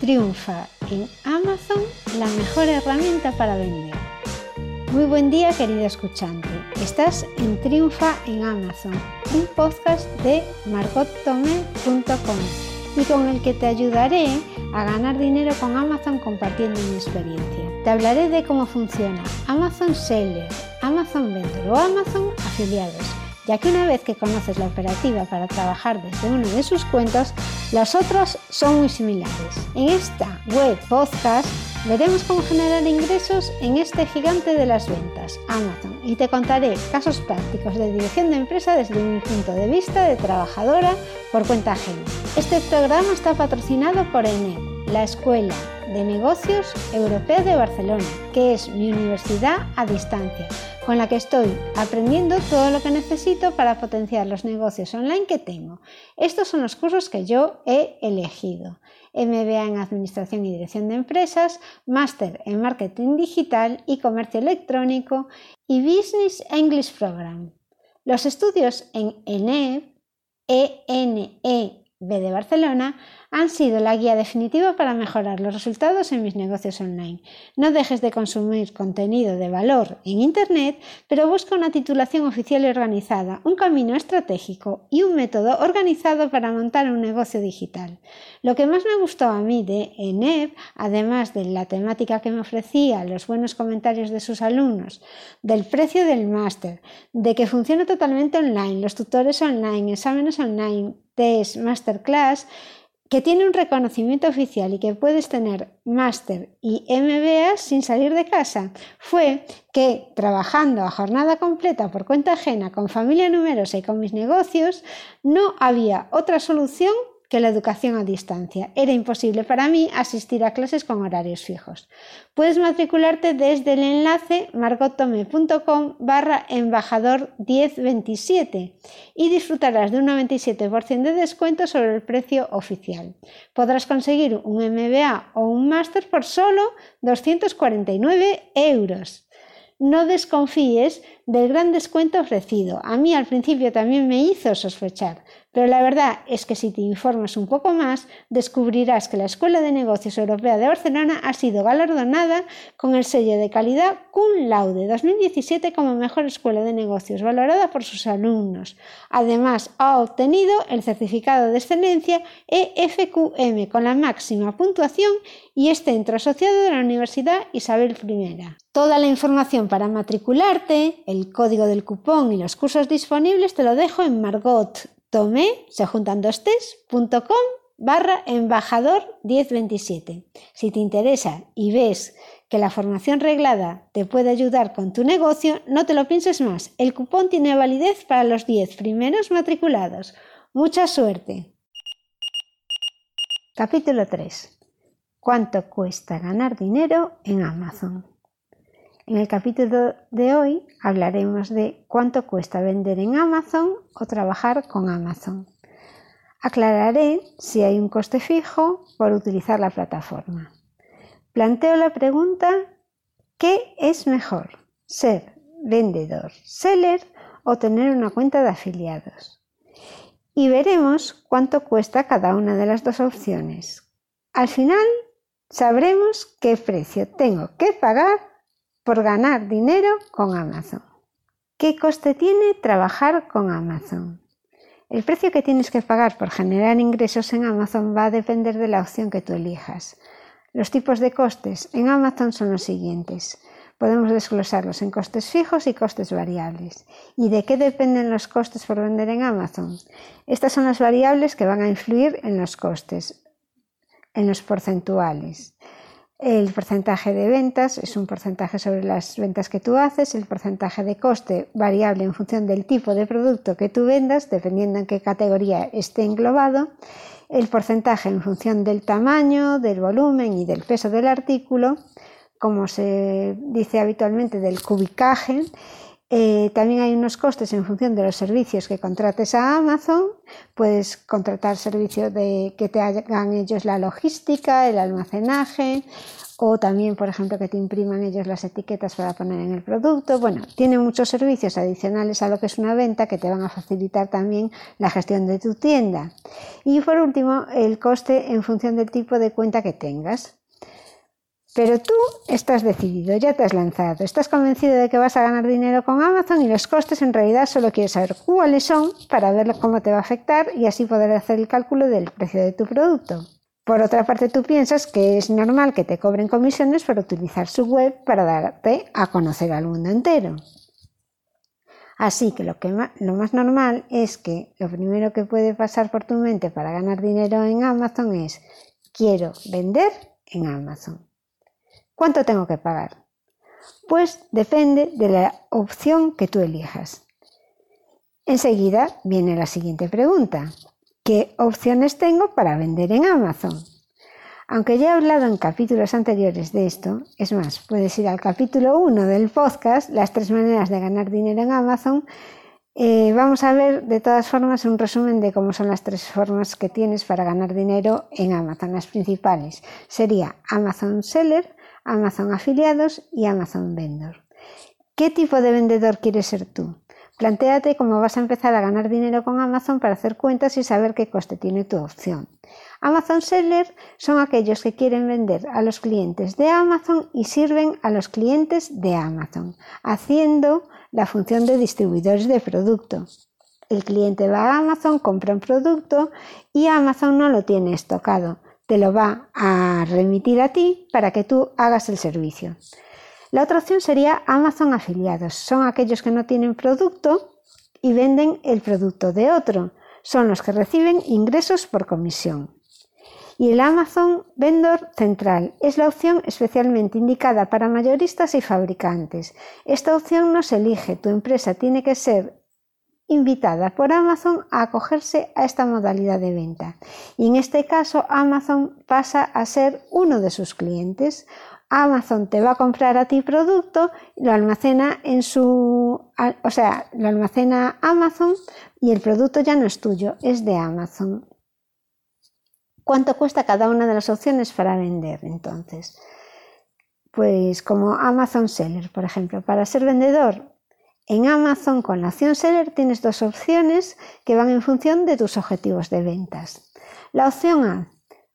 Triunfa en Amazon la mejor herramienta para vender. Muy buen día querido escuchante. Estás en Triunfa en Amazon, un podcast de margottome.com y con el que te ayudaré a ganar dinero con Amazon compartiendo mi experiencia. Te hablaré de cómo funciona Amazon Seller, Amazon Vendor o Amazon Afiliados ya que una vez que conoces la operativa para trabajar desde uno de sus cuentos, las otras son muy similares. En esta web podcast veremos cómo generar ingresos en este gigante de las ventas, Amazon, y te contaré casos prácticos de dirección de empresa desde mi punto de vista de trabajadora por cuenta ajena. Este programa está patrocinado por ENED, la Escuela de Negocios Europea de Barcelona, que es mi universidad a distancia con la que estoy aprendiendo todo lo que necesito para potenciar los negocios online que tengo. Estos son los cursos que yo he elegido. MBA en Administración y Dirección de Empresas, Máster en Marketing Digital y Comercio Electrónico y Business English Program. Los estudios en ENEB, ENEB de Barcelona, han sido la guía definitiva para mejorar los resultados en mis negocios online. No dejes de consumir contenido de valor en Internet, pero busca una titulación oficial y organizada, un camino estratégico y un método organizado para montar un negocio digital. Lo que más me gustó a mí de ENEP, además de la temática que me ofrecía, los buenos comentarios de sus alumnos, del precio del máster, de que funciona totalmente online, los tutores online, exámenes online, test, masterclass, que tiene un reconocimiento oficial y que puedes tener máster y MBA sin salir de casa fue que trabajando a jornada completa por cuenta ajena con familia numerosa y con mis negocios no había otra solución que la educación a distancia. Era imposible para mí asistir a clases con horarios fijos. Puedes matricularte desde el enlace margotome.com barra embajador 1027 y disfrutarás de un 97% de descuento sobre el precio oficial. Podrás conseguir un MBA o un máster por solo 249 euros no desconfíes del gran descuento ofrecido. A mí al principio también me hizo sospechar, pero la verdad es que si te informas un poco más, descubrirás que la Escuela de Negocios Europea de Barcelona ha sido galardonada con el sello de calidad Cum Laude 2017 como mejor escuela de negocios, valorada por sus alumnos. Además, ha obtenido el certificado de excelencia EFQM con la máxima puntuación y es centro asociado de la Universidad Isabel I. Toda la información para matricularte, el código del cupón y los cursos disponibles te lo dejo en Margot tomé, se juntan dos barra embajador 1027. Si te interesa y ves que la formación reglada te puede ayudar con tu negocio, no te lo pienses más. El cupón tiene validez para los 10 primeros matriculados. Mucha suerte. Capítulo 3. ¿Cuánto cuesta ganar dinero en Amazon? En el capítulo de hoy hablaremos de cuánto cuesta vender en Amazon o trabajar con Amazon. Aclararé si hay un coste fijo por utilizar la plataforma. Planteo la pregunta, ¿qué es mejor? ¿Ser vendedor, seller o tener una cuenta de afiliados? Y veremos cuánto cuesta cada una de las dos opciones. Al final sabremos qué precio tengo que pagar por ganar dinero con Amazon. ¿Qué coste tiene trabajar con Amazon? El precio que tienes que pagar por generar ingresos en Amazon va a depender de la opción que tú elijas. Los tipos de costes en Amazon son los siguientes. Podemos desglosarlos en costes fijos y costes variables. ¿Y de qué dependen los costes por vender en Amazon? Estas son las variables que van a influir en los costes, en los porcentuales. El porcentaje de ventas es un porcentaje sobre las ventas que tú haces, el porcentaje de coste variable en función del tipo de producto que tú vendas, dependiendo en qué categoría esté englobado, el porcentaje en función del tamaño, del volumen y del peso del artículo, como se dice habitualmente del cubicaje, eh, también hay unos costes en función de los servicios que contrates a Amazon. Puedes contratar servicios de que te hagan ellos la logística, el almacenaje o también, por ejemplo, que te impriman ellos las etiquetas para poner en el producto. Bueno, tiene muchos servicios adicionales a lo que es una venta que te van a facilitar también la gestión de tu tienda. Y por último, el coste en función del tipo de cuenta que tengas. Pero tú estás decidido, ya te has lanzado, estás convencido de que vas a ganar dinero con Amazon y los costes en realidad solo quieres saber cuáles son para ver cómo te va a afectar y así poder hacer el cálculo del precio de tu producto. Por otra parte, tú piensas que es normal que te cobren comisiones por utilizar su web para darte a conocer al mundo entero. Así que lo, que lo más normal es que lo primero que puede pasar por tu mente para ganar dinero en Amazon es quiero vender en Amazon. ¿Cuánto tengo que pagar? Pues depende de la opción que tú elijas. Enseguida viene la siguiente pregunta qué opciones tengo para vender en Amazon. Aunque ya he hablado en capítulos anteriores de esto, es más, puedes ir al capítulo 1 del podcast, las tres maneras de ganar dinero en Amazon. Eh, vamos a ver de todas formas un resumen de cómo son las tres formas que tienes para ganar dinero en Amazon. Las principales sería Amazon Seller, Amazon Afiliados y Amazon Vendor. ¿Qué tipo de vendedor quieres ser tú? Plantéate cómo vas a empezar a ganar dinero con Amazon para hacer cuentas y saber qué coste tiene tu opción. Amazon Seller son aquellos que quieren vender a los clientes de Amazon y sirven a los clientes de Amazon, haciendo la función de distribuidores de producto. El cliente va a Amazon, compra un producto y Amazon no lo tiene estocado, te lo va a remitir a ti para que tú hagas el servicio. La otra opción sería Amazon afiliados. Son aquellos que no tienen producto y venden el producto de otro. Son los que reciben ingresos por comisión. Y el Amazon Vendor Central es la opción especialmente indicada para mayoristas y fabricantes. Esta opción no se elige, tu empresa tiene que ser invitada por Amazon a acogerse a esta modalidad de venta. Y en este caso Amazon pasa a ser uno de sus clientes Amazon te va a comprar a ti producto, lo almacena en su, o sea, lo almacena Amazon y el producto ya no es tuyo, es de Amazon. ¿Cuánto cuesta cada una de las opciones para vender entonces? Pues como Amazon Seller, por ejemplo, para ser vendedor en Amazon con la opción Seller tienes dos opciones que van en función de tus objetivos de ventas. La opción A,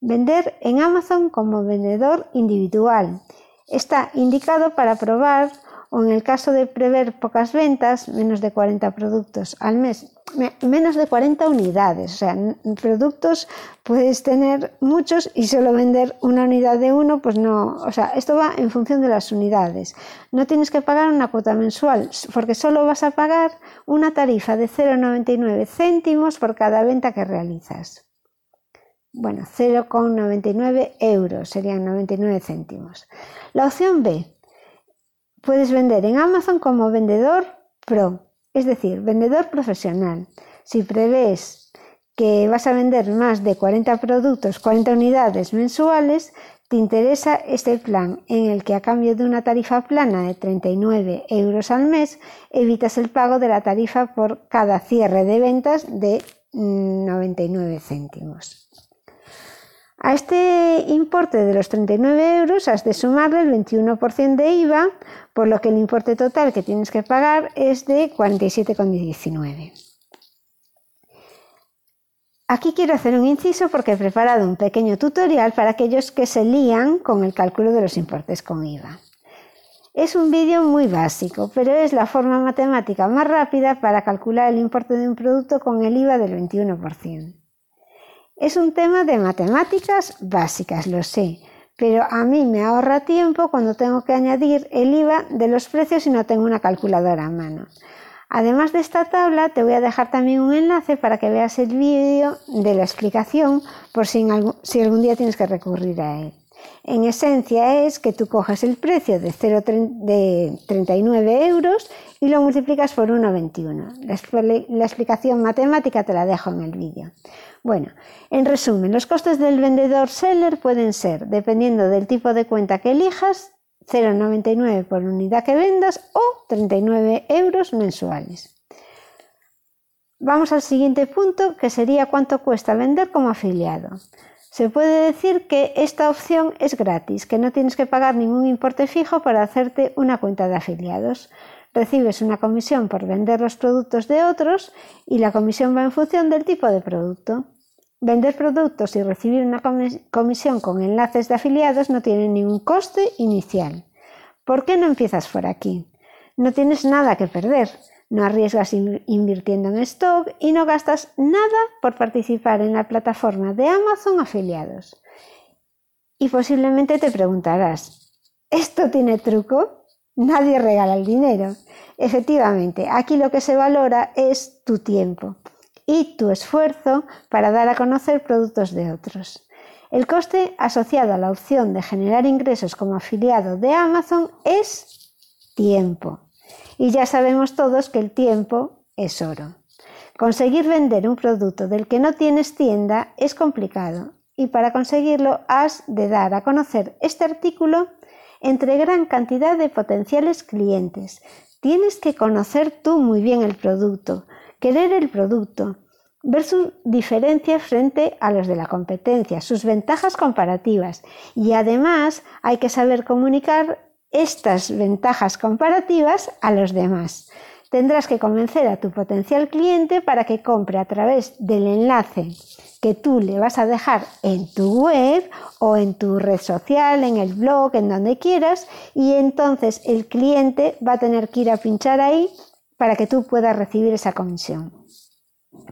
Vender en Amazon como vendedor individual. Está indicado para probar o en el caso de prever pocas ventas, menos de 40 productos al mes, menos de 40 unidades. O sea, productos puedes tener muchos y solo vender una unidad de uno, pues no. O sea, esto va en función de las unidades. No tienes que pagar una cuota mensual, porque solo vas a pagar una tarifa de 0,99 céntimos por cada venta que realizas bueno, 0,99 euros, serían 99 céntimos. La opción B, puedes vender en Amazon como vendedor pro, es decir, vendedor profesional. Si prevés que vas a vender más de 40 productos, 40 unidades mensuales, te interesa este plan en el que a cambio de una tarifa plana de 39 euros al mes, evitas el pago de la tarifa por cada cierre de ventas de 99 céntimos. A este importe de los 39 euros has de sumarle el 21% de IVA, por lo que el importe total que tienes que pagar es de 47,19. Aquí quiero hacer un inciso porque he preparado un pequeño tutorial para aquellos que se lían con el cálculo de los importes con IVA. Es un vídeo muy básico, pero es la forma matemática más rápida para calcular el importe de un producto con el IVA del 21%. Es un tema de matemáticas básicas, lo sé, pero a mí me ahorra tiempo cuando tengo que añadir el IVA de los precios y no tengo una calculadora a mano. Además de esta tabla, te voy a dejar también un enlace para que veas el vídeo de la explicación por si, algún día tienes que recurrir a él. En esencia es que tú coges el precio de, 0, de 39 euros y lo multiplicas por 1,21. La, la explicación matemática te la dejo en el vídeo. Bueno, en resumen, los costes del vendedor seller pueden ser, dependiendo del tipo de cuenta que elijas, 0,99 por unidad que vendas o 39 euros mensuales. Vamos al siguiente punto, que sería cuánto cuesta vender como afiliado. Se puede decir que esta opción es gratis, que no tienes que pagar ningún importe fijo para hacerte una cuenta de afiliados. Recibes una comisión por vender los productos de otros y la comisión va en función del tipo de producto. Vender productos y recibir una comisión con enlaces de afiliados no tiene ningún coste inicial. ¿Por qué no empiezas por aquí? No tienes nada que perder, no arriesgas invirtiendo en stock y no gastas nada por participar en la plataforma de Amazon afiliados. Y posiblemente te preguntarás, ¿esto tiene truco? Nadie regala el dinero. Efectivamente, aquí lo que se valora es tu tiempo y tu esfuerzo para dar a conocer productos de otros. El coste asociado a la opción de generar ingresos como afiliado de Amazon es tiempo. Y ya sabemos todos que el tiempo es oro. Conseguir vender un producto del que no tienes tienda es complicado y para conseguirlo has de dar a conocer este artículo entre gran cantidad de potenciales clientes. Tienes que conocer tú muy bien el producto, querer el producto, ver sus diferencias frente a los de la competencia, sus ventajas comparativas y además hay que saber comunicar estas ventajas comparativas a los demás. Tendrás que convencer a tu potencial cliente para que compre a través del enlace que tú le vas a dejar en tu web o en tu red social, en el blog, en donde quieras, y entonces el cliente va a tener que ir a pinchar ahí para que tú puedas recibir esa comisión.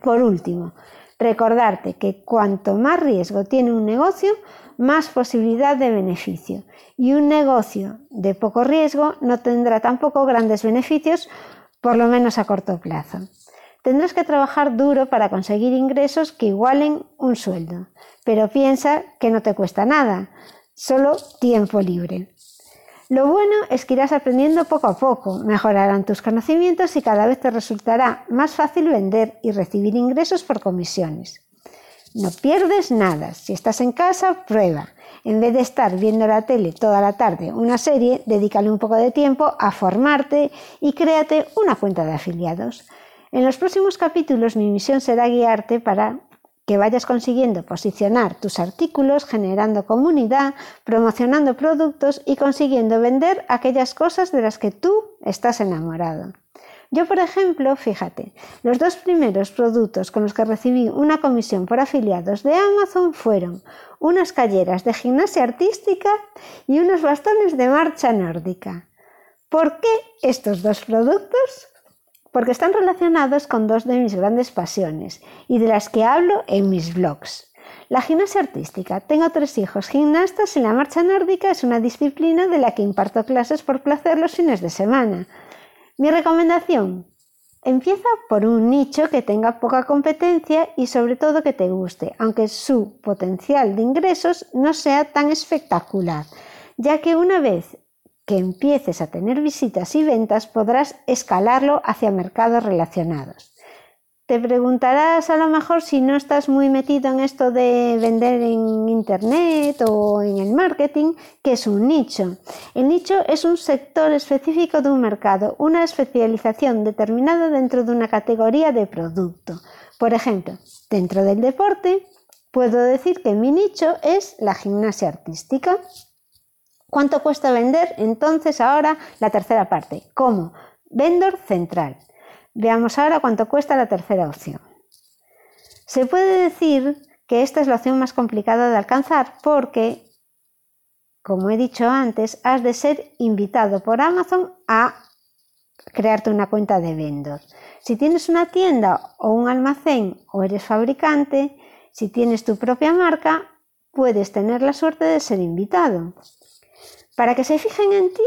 Por último, recordarte que cuanto más riesgo tiene un negocio, más posibilidad de beneficio. Y un negocio de poco riesgo no tendrá tampoco grandes beneficios, por lo menos a corto plazo. Tendrás que trabajar duro para conseguir ingresos que igualen un sueldo, pero piensa que no te cuesta nada, solo tiempo libre. Lo bueno es que irás aprendiendo poco a poco, mejorarán tus conocimientos y cada vez te resultará más fácil vender y recibir ingresos por comisiones. No pierdes nada. Si estás en casa, prueba. En vez de estar viendo la tele toda la tarde, una serie, dedícale un poco de tiempo a formarte y créate una cuenta de afiliados. En los próximos capítulos mi misión será guiarte para que vayas consiguiendo posicionar tus artículos, generando comunidad, promocionando productos y consiguiendo vender aquellas cosas de las que tú estás enamorado. Yo, por ejemplo, fíjate, los dos primeros productos con los que recibí una comisión por afiliados de Amazon fueron unas calleras de gimnasia artística y unos bastones de marcha nórdica. ¿Por qué estos dos productos? porque están relacionados con dos de mis grandes pasiones y de las que hablo en mis blogs. La gimnasia artística. Tengo tres hijos gimnastas y la marcha nórdica es una disciplina de la que imparto clases por placer los fines de semana. Mi recomendación. Empieza por un nicho que tenga poca competencia y sobre todo que te guste, aunque su potencial de ingresos no sea tan espectacular, ya que una vez que empieces a tener visitas y ventas podrás escalarlo hacia mercados relacionados. Te preguntarás a lo mejor si no estás muy metido en esto de vender en Internet o en el marketing, que es un nicho. El nicho es un sector específico de un mercado, una especialización determinada dentro de una categoría de producto. Por ejemplo, dentro del deporte, puedo decir que mi nicho es la gimnasia artística. ¿Cuánto cuesta vender? Entonces ahora la tercera parte. ¿Cómo? Vendor central. Veamos ahora cuánto cuesta la tercera opción. Se puede decir que esta es la opción más complicada de alcanzar porque, como he dicho antes, has de ser invitado por Amazon a crearte una cuenta de vendor. Si tienes una tienda o un almacén o eres fabricante, si tienes tu propia marca, puedes tener la suerte de ser invitado. Para que se fijen en ti,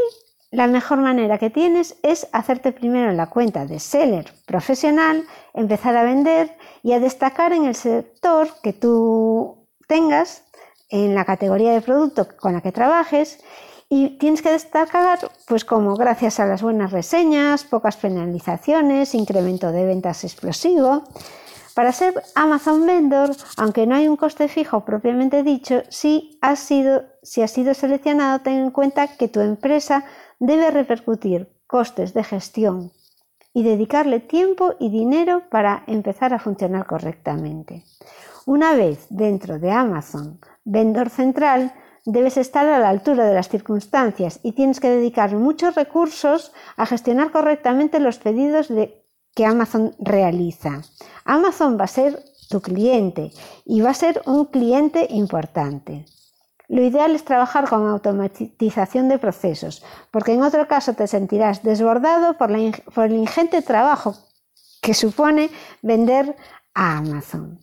la mejor manera que tienes es hacerte primero la cuenta de seller profesional, empezar a vender y a destacar en el sector que tú tengas, en la categoría de producto con la que trabajes y tienes que destacar, pues como gracias a las buenas reseñas, pocas penalizaciones, incremento de ventas explosivo. Para ser Amazon Vendor, aunque no hay un coste fijo propiamente dicho, si has sido, si has sido seleccionado, ten en cuenta que tu empresa debe repercutir costes de gestión y dedicarle tiempo y dinero para empezar a funcionar correctamente. Una vez dentro de Amazon, vendor central, debes estar a la altura de las circunstancias y tienes que dedicar muchos recursos a gestionar correctamente los pedidos que Amazon realiza. Amazon va a ser tu cliente y va a ser un cliente importante. Lo ideal es trabajar con automatización de procesos, porque en otro caso te sentirás desbordado por, el ingente trabajo que supone vender a Amazon.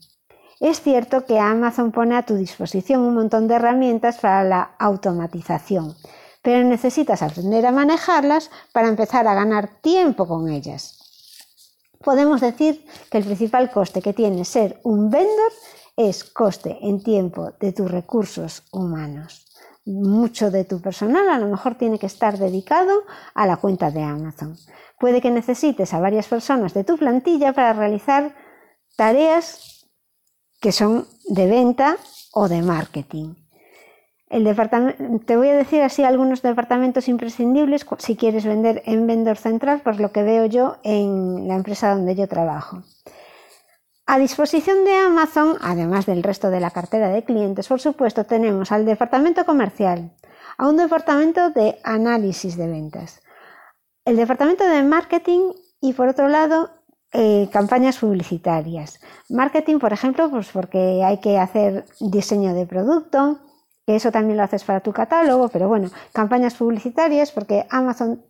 Es cierto que Amazon pone a tu disposición un montón de herramientas para la automatización, pero necesitas aprender a manejarlas para empezar a ganar tiempo con ellas. Podemos decir que el principal coste que tiene ser un vendor es coste en tiempo de tus recursos humanos. Mucho de tu personal a lo mejor tiene que estar dedicado a la cuenta de Amazon. Puede que necesites a varias personas de tu plantilla para realizar tareas que son de venta o de marketing. El te voy a decir así algunos departamentos imprescindibles si quieres vender en vendor central, por lo que veo yo en la empresa donde yo trabajo. A disposición de Amazon, además del resto de la cartera de clientes, por supuesto, tenemos al departamento comercial, a un departamento de análisis de ventas, el departamento de marketing y por otro lado eh, campañas publicitarias. Marketing, por ejemplo, pues porque hay que hacer diseño de producto, que eso también lo haces para tu catálogo, pero bueno, campañas publicitarias porque Amazon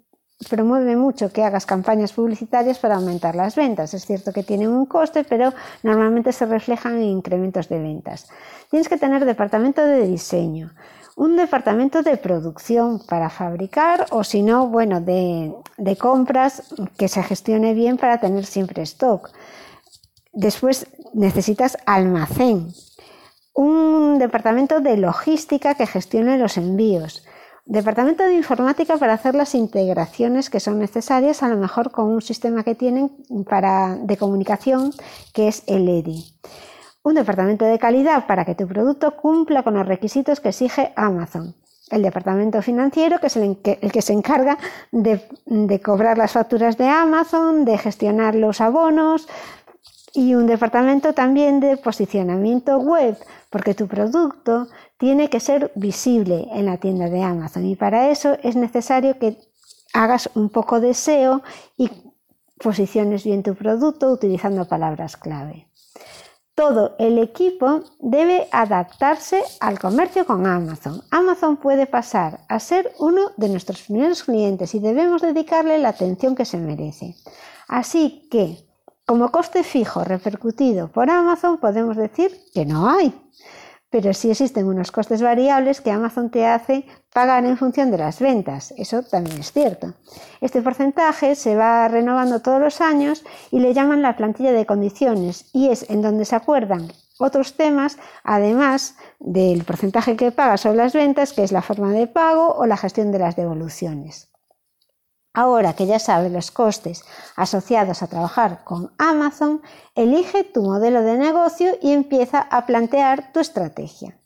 promueve mucho que hagas campañas publicitarias para aumentar las ventas. Es cierto que tienen un coste, pero normalmente se reflejan en incrementos de ventas. Tienes que tener departamento de diseño, un departamento de producción para fabricar o si no, bueno, de, compras que se gestione bien para tener siempre stock. Después necesitas almacén, un departamento de logística que gestione los envíos, departamento de informática para hacer las integraciones que son necesarias, a lo mejor con un sistema que tienen para, de comunicación que es el EDI un departamento de calidad para que tu producto cumpla con los requisitos que exige Amazon. El departamento financiero, que es el, que, se encarga de, de cobrar las facturas de Amazon, de gestionar los abonos, y un departamento también de posicionamiento web, porque tu producto tiene que ser visible en la tienda de Amazon y para eso es necesario que hagas un poco de SEO y posiciones bien tu producto utilizando palabras clave. Todo el equipo debe adaptarse al comercio con Amazon. Amazon puede pasar a ser uno de nuestros primeros clientes y debemos dedicarle la atención que se merece. Así que, como coste fijo repercutido por Amazon, podemos decir que no hay pero sí existen unos costes variables que Amazon te hace pagar en función de las ventas. Eso también es cierto. Este porcentaje se va renovando todos los años y le llaman la plantilla de condiciones y es en donde se acuerdan otros temas, además del porcentaje que pagas sobre las ventas, que es la forma de pago o la gestión de las devoluciones. Ahora que ya sabes los costes asociados a trabajar con Amazon, elige tu modelo de negocio y empieza a plantear tu estrategia.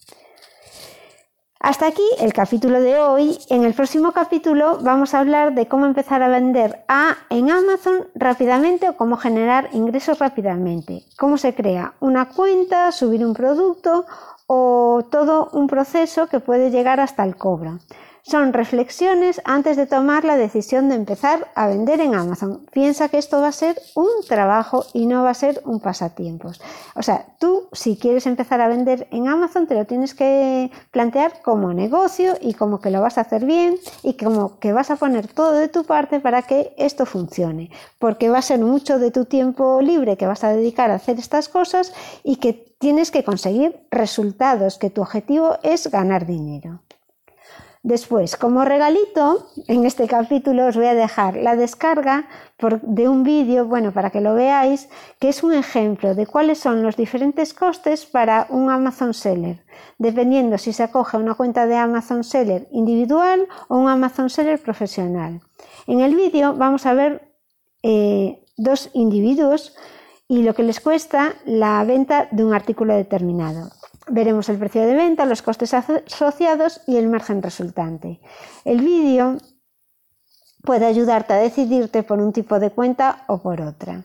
Hasta aquí el capítulo de hoy. En el próximo capítulo vamos a hablar de cómo empezar a vender A en Amazon rápidamente o cómo generar ingresos rápidamente. Cómo se crea una cuenta, subir un producto o todo un proceso que puede llegar hasta el cobro. Son reflexiones antes de tomar la decisión de empezar a vender en Amazon. Piensa que esto va a ser un trabajo y no va a ser un pasatiempos. O sea, tú si quieres empezar a vender en Amazon te lo tienes que plantear como negocio y como que lo vas a hacer bien y como que vas a poner todo de tu parte para que esto funcione. Porque va a ser mucho de tu tiempo libre que vas a dedicar a hacer estas cosas y que tienes que conseguir resultados, que tu objetivo es ganar dinero. Después, como regalito, en este capítulo os voy a dejar la descarga de un vídeo, bueno, para que lo veáis, que es un ejemplo de cuáles son los diferentes costes para un Amazon Seller, dependiendo si se acoge una cuenta de Amazon Seller individual o un Amazon Seller profesional. En el vídeo vamos a ver eh, dos individuos y lo que les cuesta la venta de un artículo determinado. Veremos el precio de venta, los costes asociados y el margen resultante. El vídeo puede ayudarte a decidirte por un tipo de cuenta o por otra.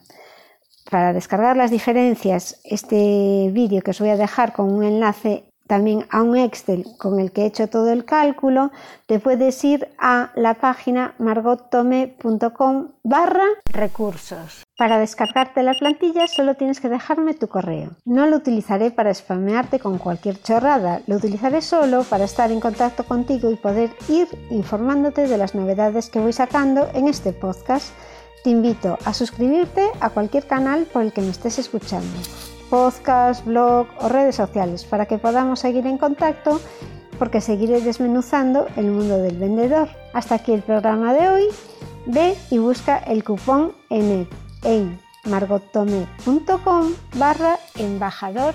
para descargar las diferencias, este vídeo que os voy a dejar con un enlace también a un Excel con el que he hecho todo el cálculo, te puedes ir a la página margottome.com barra recursos. Para descargarte la plantilla solo tienes que dejarme tu correo. No lo utilizaré para spamearte con cualquier chorrada, lo utilizaré solo para estar en contacto contigo y poder ir informándote de las novedades que voy sacando en este podcast. Te invito a suscribirte a cualquier canal por el que me estés escuchando podcast, blog o redes sociales para que podamos seguir en contacto porque seguiré desmenuzando el mundo del vendedor. Hasta aquí el programa de hoy. Ve y busca el cupón en, en margotome.com barra embajador